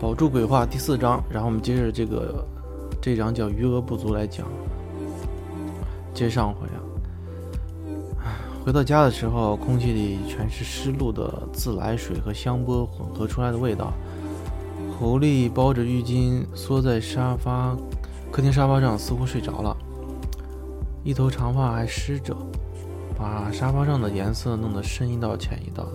保住鬼话第四章，然后我们接着这个这章叫余额不足来讲。接上回啊，回到家的时候，空气里全是湿漉的自来水和香波混合出来的味道。狐狸包着浴巾缩在沙发客厅沙发上，似乎睡着了，一头长发还湿着，把沙发上的颜色弄得深一道浅一道。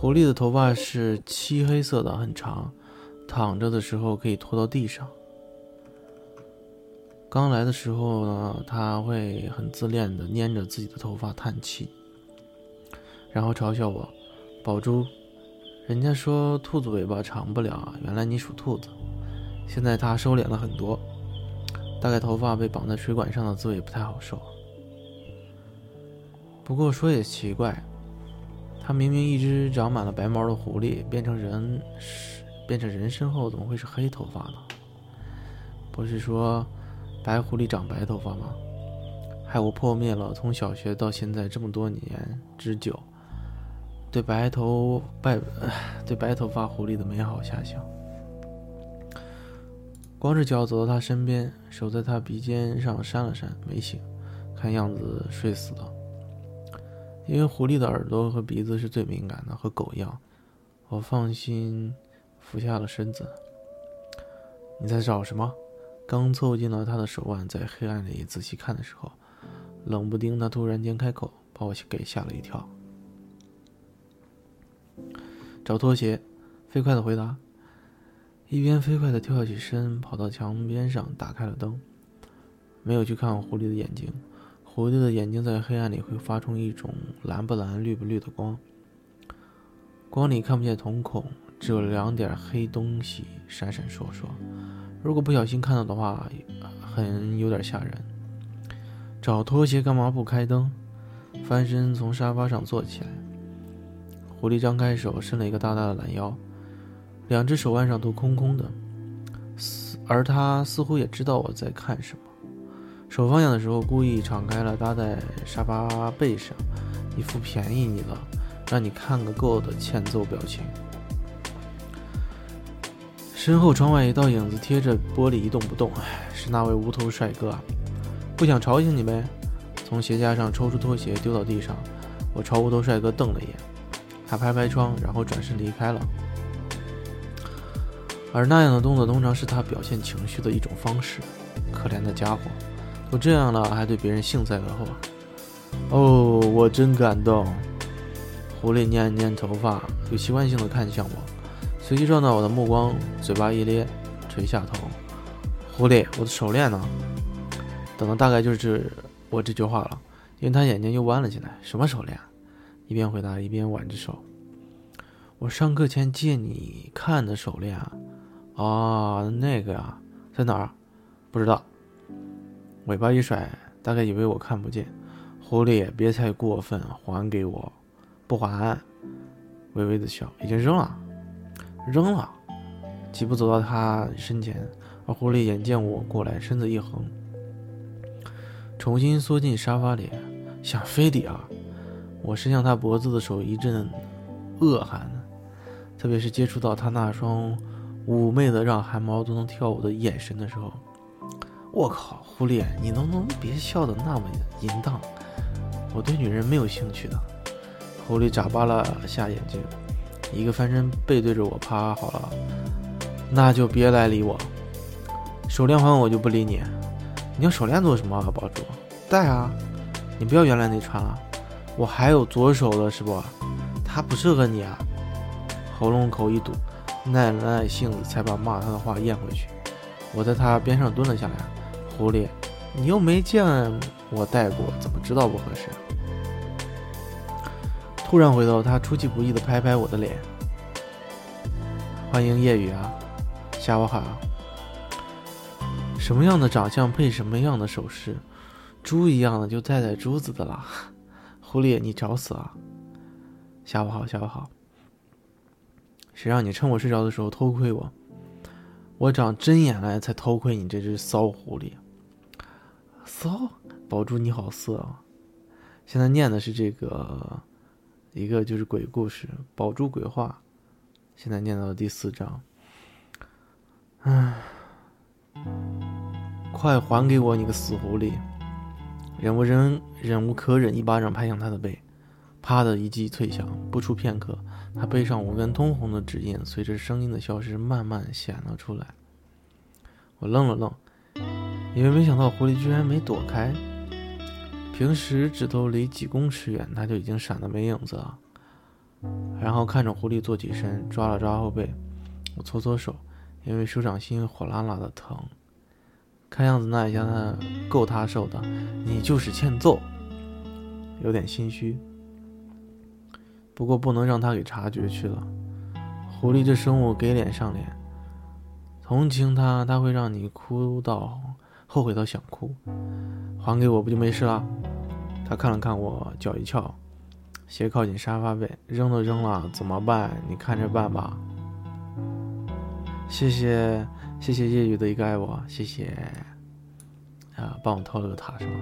狐狸的头发是漆黑色的，很长，躺着的时候可以拖到地上。刚来的时候呢，它会很自恋的捏着自己的头发叹气，然后嘲笑我：“宝珠，人家说兔子尾巴长不了啊，原来你属兔子。”现在它收敛了很多，大概头发被绑在水管上的滋味不太好受。不过说也奇怪。他明明一只长满了白毛的狐狸，变成人是，变成人身后怎么会是黑头发呢？不是说白狐狸长白头发吗？害我破灭了从小学到现在这么多年之久对白头白对白头发狐狸的美好遐想。光着脚走到他身边，手在他鼻尖上扇了扇，没醒，看样子睡死了。因为狐狸的耳朵和鼻子是最敏感的，和狗一样。我放心俯下了身子。你在找什么？刚凑近了他的手腕，在黑暗里仔细看的时候，冷不丁他突然间开口，把我给吓了一跳。找拖鞋，飞快的回答。一边飞快的跳起身，跑到墙边上，打开了灯，没有去看狐狸的眼睛。狐狸的眼睛在黑暗里会发出一种蓝不蓝、绿不绿的光，光里看不见瞳孔，只有两点黑东西闪闪烁烁。如果不小心看到的话，很有点吓人。找拖鞋干嘛不开灯？翻身从沙发上坐起来。狐狸张开手，伸了一个大大的懒腰，两只手腕上都空空的，似而他似乎也知道我在看什么。手放下的时候，故意敞开了，搭在沙发背上，一副便宜你了，让你看个够的欠揍表情。身后窗外一道影子贴着玻璃一动不动，是那位无头帅哥啊。不想吵醒你呗？从鞋架上抽出拖鞋丢到地上，我朝无头帅哥瞪了一眼，他拍拍窗，然后转身离开了。而那样的动作通常是他表现情绪的一种方式。可怜的家伙。都这样了，还对别人幸灾乐祸？哦，我真感动。狐狸捏捏头发，有习惯性的看向我，随即撞到我的目光，嘴巴一咧，垂下头。狐狸，我的手链呢？等的大概就是我这句话了，因为他眼睛又弯了起来。什么手链？一边回答一边挽着手。我上课前借你看的手链啊？哦，那个呀，在哪儿？不知道。尾巴一甩，大概以为我看不见。狐狸，别太过分，还给我！不还？微微的笑，已经扔了，扔了。几步走到他身前，而狐狸眼见我过来，身子一横，重新缩进沙发里，想飞抵啊！我伸向他脖子的手一阵恶寒，特别是接触到他那双妩媚的让汗毛都能跳舞的眼神的时候。我靠，狐狸，你能不能别笑得那么淫荡？我对女人没有兴趣的。狐狸眨巴了下眼睛，一个翻身背对着我趴好了，那就别来理我。手链还我就不理你。你要手链做什么啊，宝珠？戴啊！你不要原来那串了，我还有左手的是不？它不适合你啊。喉咙口一堵，耐了耐性子才把骂他的话咽回去。我在他边上蹲了下来。狐狸，你又没见我戴过，怎么知道不合适？突然回头，他出其不意的拍拍我的脸。欢迎夜雨啊，下午好。什么样的长相配什么样的首饰？猪一样的就戴戴珠子的啦。狐狸，你找死啊！下午好，下午好。谁让你趁我睡着的时候偷窥我？我长针眼来才偷窥你这只骚狐狸。骚，宝珠你好色啊！现在念的是这个一个就是鬼故事，宝珠鬼话。现在念到了第四章，唉，快还给我，你个死狐狸！忍无忍忍无可忍，一巴掌拍向他的背，啪的一记脆响。不出片刻，他背上五根通红的指印随着声音的消失慢慢显了出来。我愣了愣，因为没想到狐狸居然没躲开。平时指头离几公尺远，它就已经闪得没影子了。然后看着狐狸坐起身，抓了抓后背，我搓搓手，因为手掌心火辣辣的疼。看样子那一下够他受的，你就是欠揍。有点心虚，不过不能让他给察觉去了。狐狸这生物给脸上脸，同情他，他会让你哭到后悔到想哭。还给我不就没事了？他看了看我，脚一翘，斜靠近沙发背，扔都扔了，怎么办？你看着办吧。谢谢，谢谢业余的一个爱我，谢谢。啊，帮我偷了个塔是吗？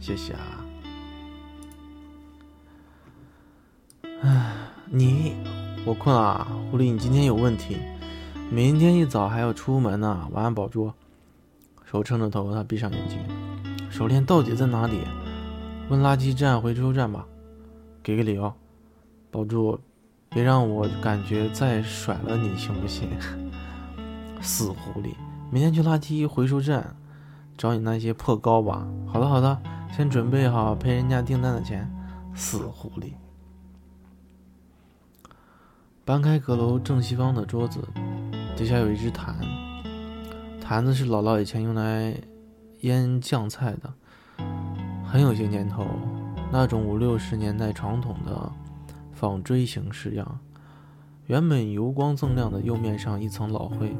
谢谢啊。唉，你，我困啊，狐狸，你今天有问题，明天一早还要出门呢。晚安，宝珠。手撑着头，他闭上眼睛。手链到底在哪里？问垃圾站、回收站吧。给个理由，宝珠，别让我感觉再甩了你，行不行？死狐狸，明天去垃圾回收站找你那些破糕吧。好的，好的，先准备好赔人家订单的钱。死狐狸。搬开阁楼正西方的桌子，底下有一只坛，坛子是姥姥以前用来。腌酱菜的，很有些年头，那种五六十年代传统的纺锥形式样，原本油光锃亮的釉面上一层老灰。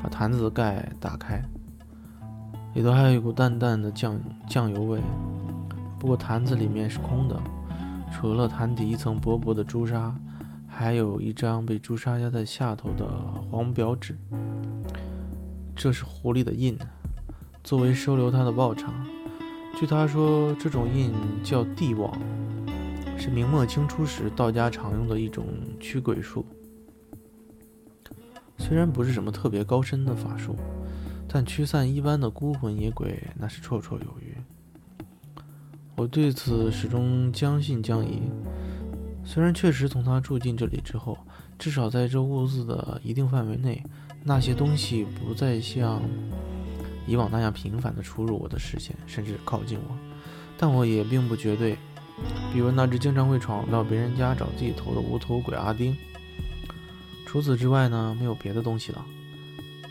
把坛子的盖打开，里头还有一股淡淡的酱酱油味。不过坛子里面是空的，除了坛底一层薄薄的朱砂，还有一张被朱砂压在下头的黄表纸。这是狐狸的印。作为收留他的报偿，据他说，这种印叫地网，是明末清初时道家常用的一种驱鬼术。虽然不是什么特别高深的法术，但驱散一般的孤魂野鬼那是绰绰有余。我对此始终将信将疑。虽然确实从他住进这里之后，至少在这屋子的一定范围内，那些东西不再像。以往那样频繁地出入我的视线，甚至靠近我，但我也并不绝对。比如那只经常会闯到别人家找自己头的无头鬼阿丁。除此之外呢，没有别的东西了。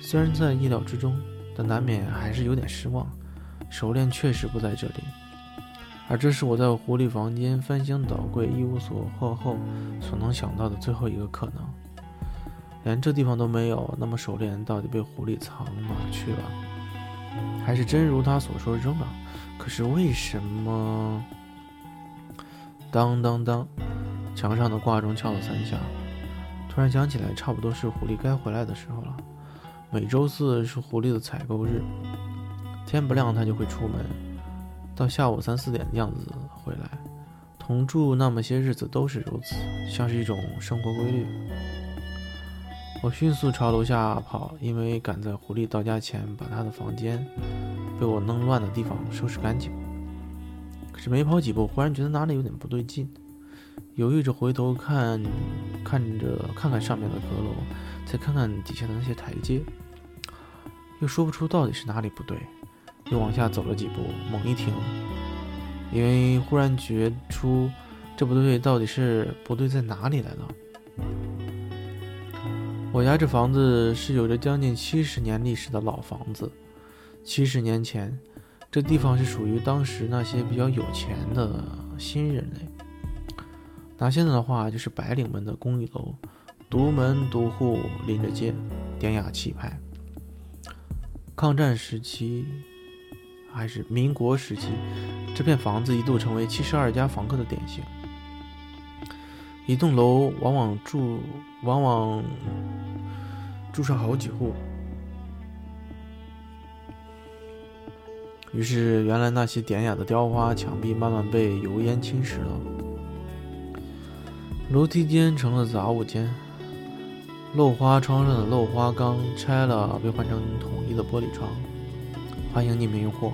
虽然在意料之中，但难免还是有点失望。手链确实不在这里，而这是我在狐狸房间翻箱倒柜一无所获后所能想到的最后一个可能。连这地方都没有，那么手链到底被狐狸藏哪去了？还是真如他所说扔了，可是为什么？当当当，墙上的挂钟敲了三下，突然想起来，差不多是狐狸该回来的时候了。每周四是狐狸的采购日，天不亮他就会出门，到下午三四点的样子回来。同住那么些日子都是如此，像是一种生活规律。我迅速朝楼下跑，因为赶在狐狸到家前把他的房间被我弄乱的地方收拾干净。可是没跑几步，忽然觉得哪里有点不对劲，犹豫着回头看，看着看看上面的阁楼，再看看底下的那些台阶，又说不出到底是哪里不对。又往下走了几步，猛一停，因为忽然觉出这不对到底是不对在哪里来了。我家这房子是有着将近七十年历史的老房子。七十年前，这地方是属于当时那些比较有钱的新人类。拿现在的话，就是白领们的公寓楼，独门独户，临着街，典雅气派。抗战时期，还是民国时期，这片房子一度成为七十二家房客的典型。一栋楼往往住，往往住上好几户。于是，原来那些典雅的雕花墙壁慢慢被油烟侵蚀了，楼梯间成了杂物间，漏花窗上的漏花缸拆了，被换成统一的玻璃窗。欢迎匿名用户。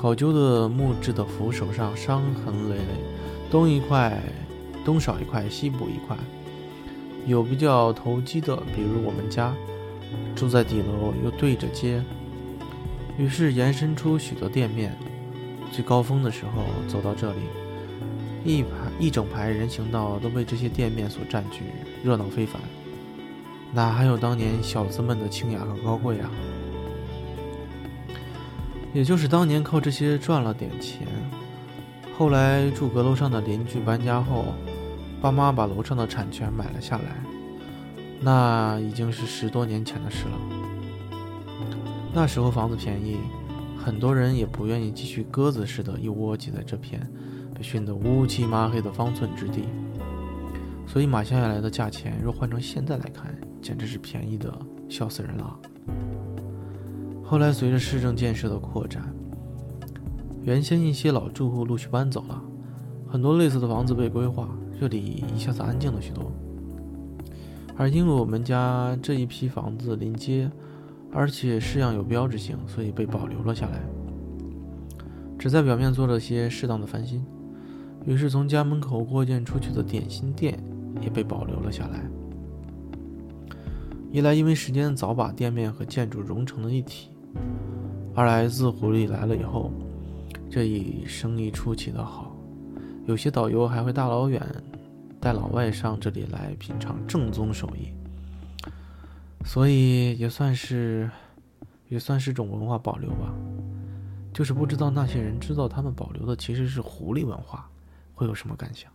考究的木质的扶手上伤痕累累，东一块，东少一块，西补一块。有比较投机的，比如我们家住在底楼，又对着街。于是延伸出许多店面，最高峰的时候走到这里，一排一整排人行道都被这些店面所占据，热闹非凡。哪还有当年小子们的清雅和高贵啊？也就是当年靠这些赚了点钱，后来住阁楼上的邻居搬家后，爸妈把楼上的产权买了下来，那已经是十多年前的事了。那时候房子便宜，很多人也不愿意继续鸽子似的一窝挤在这片被熏得乌漆麻黑的方寸之地，所以买下来的价钱若换成现在来看，简直是便宜的笑死人了。后来随着市政建设的扩展，原先一些老住户陆续搬走了，很多类似的房子被规划，这里一下子安静了许多。而因为我们家这一批房子临街。而且式样有标志性，所以被保留了下来。只在表面做了些适当的翻新，于是从家门口扩建出去的点心店也被保留了下来。一来因为时间早把店面和建筑融成了一体，二来自狐狸来了以后，这一生意出奇的好，有些导游还会大老远带老外上这里来品尝正宗手艺。所以也算是，也算是种文化保留吧。就是不知道那些人知道他们保留的其实是狐狸文化，会有什么感想？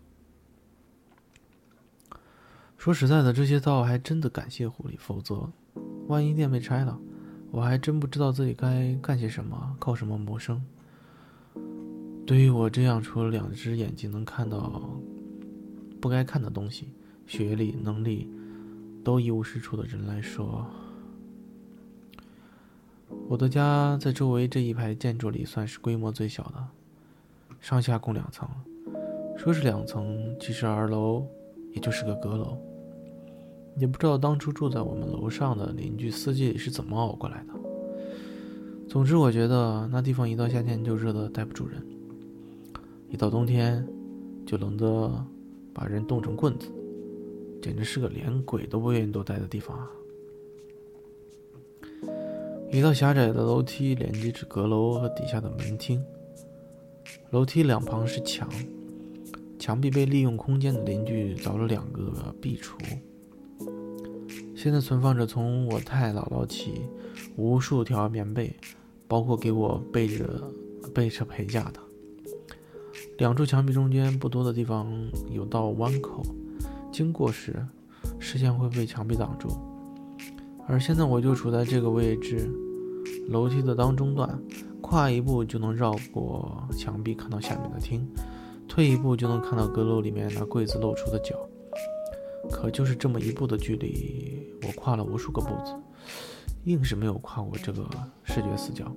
说实在的，这些倒还真的感谢狐狸，否则，万一店被拆了，我还真不知道自己该干些什么，靠什么谋生。对于我这样除了两只眼睛能看到不该看的东西，学历能力。都一无是处的人来说，我的家在周围这一排建筑里算是规模最小的，上下共两层。说是两层，其实二楼也就是个阁楼。也不知道当初住在我们楼上的邻居四季是怎么熬过来的。总之，我觉得那地方一到夏天就热得待不住人，一到冬天就冷得把人冻成棍子。简直是个连鬼都不愿意多待的地方啊！一道狭窄的楼梯连接着阁楼和底下的门厅，楼梯两旁是墙，墙壁被利用空间的邻居凿了两个壁橱，现在存放着从我太姥姥起无数条棉被，包括给我背着背着陪嫁的。两处墙壁中间不多的地方有道弯口。经过时，视线会被墙壁挡住，而现在我就处在这个位置，楼梯的当中段，跨一步就能绕过墙壁看到下面的厅，退一步就能看到阁楼里面那柜子露出的角。可就是这么一步的距离，我跨了无数个步子，硬是没有跨过这个视觉死角，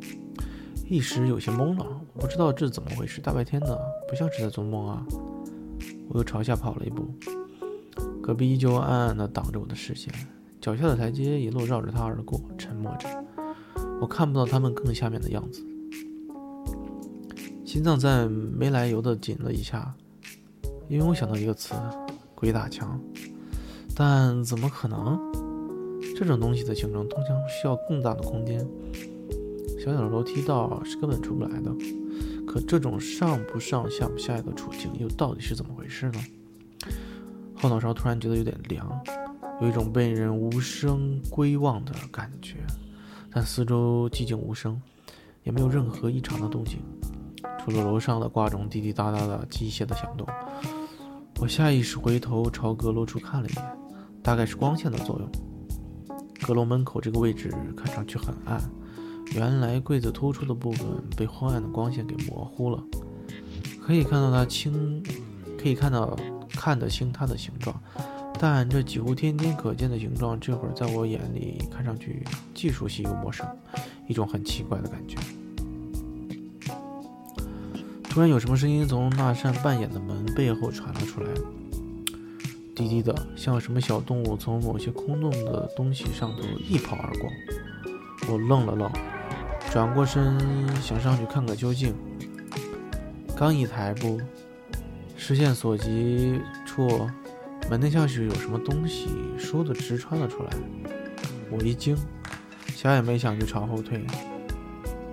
一时有些懵了，我不知道这是怎么回事，大白天的，不像是在做梦啊！我又朝下跑了一步。隔壁依旧暗暗地挡着我的视线，脚下的台阶一路绕着他而过，沉默着。我看不到他们更下面的样子，心脏在没来由地紧了一下，因为我想到一个词——鬼打墙。但怎么可能？这种东西的形成通常需要更大的空间，小小的楼梯道是根本出不来的。可这种上不上下不下的处境又到底是怎么回事呢？后脑勺突然觉得有点凉，有一种被人无声归望的感觉，但四周寂静无声，也没有任何异常的动静，除了楼上的挂钟滴滴答答的机械的响动。我下意识回头朝阁楼处看了一眼，大概是光线的作用。阁楼门口这个位置看上去很暗，原来柜子突出的部分被昏暗的光线给模糊了，可以看到它清，可以看到。看得清它的形状，但这几乎天天可见的形状，这会儿在我眼里看上去既熟悉又陌生，一种很奇怪的感觉。突然有什么声音从那扇半掩的门背后传了出来，低低的，像什么小动物从某些空洞的东西上头一跑而过。我愣了愣，转过身想上去看个究竟。刚一抬步，视线所及处，门内像是有什么东西倏地直穿了出来。我一惊，想也没想就朝后退。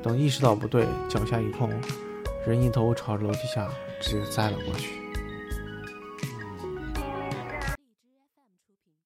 等意识到不对，脚下一空。人一头朝着楼梯下直栽了过去。